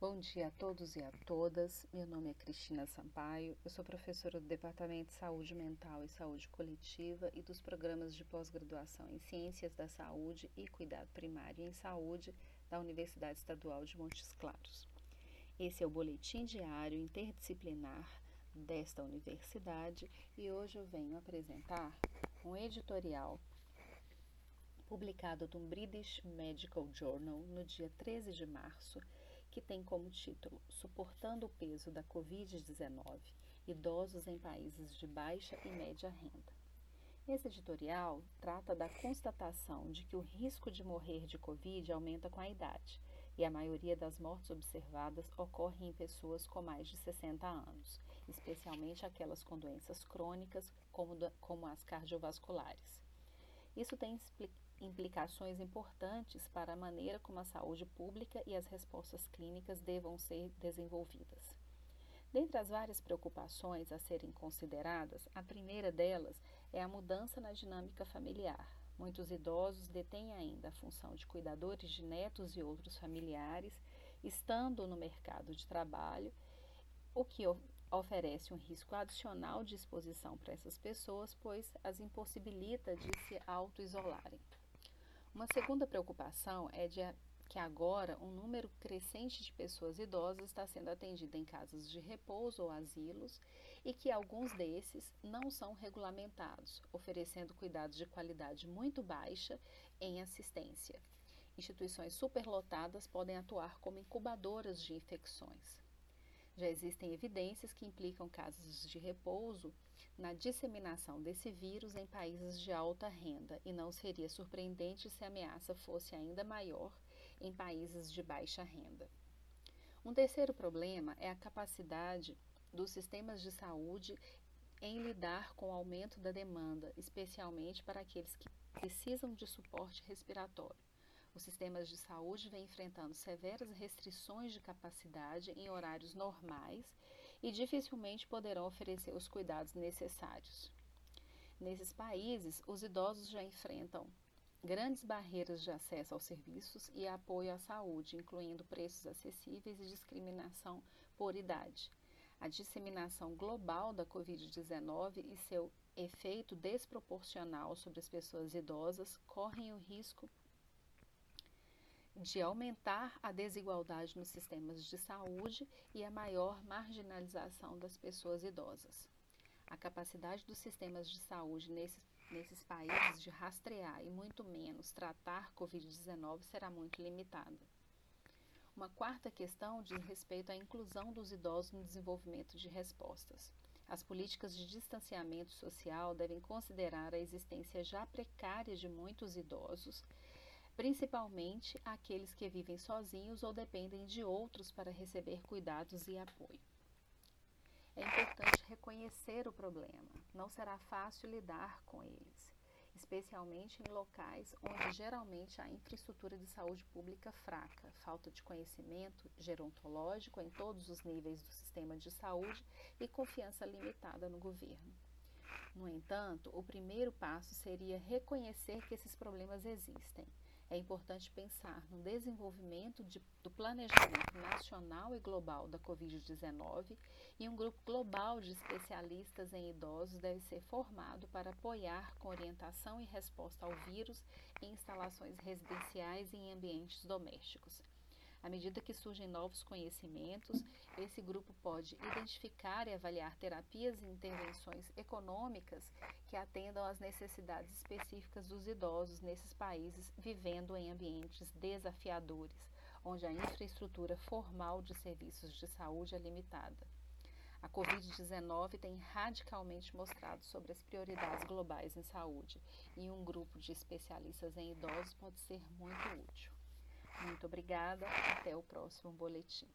Bom dia a todos e a todas. Meu nome é Cristina Sampaio. Eu sou professora do Departamento de Saúde Mental e Saúde Coletiva e dos programas de pós-graduação em Ciências da Saúde e Cuidado Primário em Saúde da Universidade Estadual de Montes Claros. Esse é o boletim diário interdisciplinar desta universidade e hoje eu venho apresentar um editorial publicado no British Medical Journal no dia 13 de março que tem como título Suportando o peso da Covid-19: Idosos em países de baixa e média renda. Esse editorial trata da constatação de que o risco de morrer de Covid aumenta com a idade, e a maioria das mortes observadas ocorre em pessoas com mais de 60 anos, especialmente aquelas com doenças crônicas, como, como as cardiovasculares. Isso tem implicações importantes para a maneira como a saúde pública e as respostas clínicas devam ser desenvolvidas. Dentre as várias preocupações a serem consideradas, a primeira delas é a mudança na dinâmica familiar. Muitos idosos detêm ainda a função de cuidadores de netos e outros familiares, estando no mercado de trabalho, o que oferece um risco adicional de exposição para essas pessoas, pois as impossibilita de se auto-isolarem. Uma segunda preocupação é de que agora um número crescente de pessoas idosas está sendo atendida em casas de repouso ou asilos e que alguns desses não são regulamentados, oferecendo cuidados de qualidade muito baixa em assistência. Instituições superlotadas podem atuar como incubadoras de infecções. Já existem evidências que implicam casos de repouso na disseminação desse vírus em países de alta renda e não seria surpreendente se a ameaça fosse ainda maior em países de baixa renda. Um terceiro problema é a capacidade dos sistemas de saúde em lidar com o aumento da demanda, especialmente para aqueles que precisam de suporte respiratório. Os sistemas de saúde vêm enfrentando severas restrições de capacidade em horários normais e dificilmente poderão oferecer os cuidados necessários. Nesses países, os idosos já enfrentam grandes barreiras de acesso aos serviços e apoio à saúde, incluindo preços acessíveis e discriminação por idade. A disseminação global da Covid-19 e seu efeito desproporcional sobre as pessoas idosas correm o risco de aumentar a desigualdade nos sistemas de saúde e a maior marginalização das pessoas idosas. A capacidade dos sistemas de saúde nesses, nesses países de rastrear e muito menos tratar Covid-19 será muito limitada. Uma quarta questão diz respeito à inclusão dos idosos no desenvolvimento de respostas. As políticas de distanciamento social devem considerar a existência já precária de muitos idosos principalmente aqueles que vivem sozinhos ou dependem de outros para receber cuidados e apoio. É importante reconhecer o problema, não será fácil lidar com eles, especialmente em locais onde geralmente há infraestrutura de saúde pública fraca, falta de conhecimento gerontológico em todos os níveis do sistema de saúde e confiança limitada no governo. No entanto, o primeiro passo seria reconhecer que esses problemas existem é importante pensar no desenvolvimento de, do planejamento nacional e global da Covid-19 e um grupo global de especialistas em idosos deve ser formado para apoiar com orientação e resposta ao vírus em instalações residenciais e em ambientes domésticos. À medida que surgem novos conhecimentos, esse grupo pode identificar e avaliar terapias e intervenções econômicas que atendam às necessidades específicas dos idosos nesses países vivendo em ambientes desafiadores, onde a infraestrutura formal de serviços de saúde é limitada. A Covid-19 tem radicalmente mostrado sobre as prioridades globais em saúde e um grupo de especialistas em idosos pode ser muito útil. Muito obrigada, até o próximo boletim.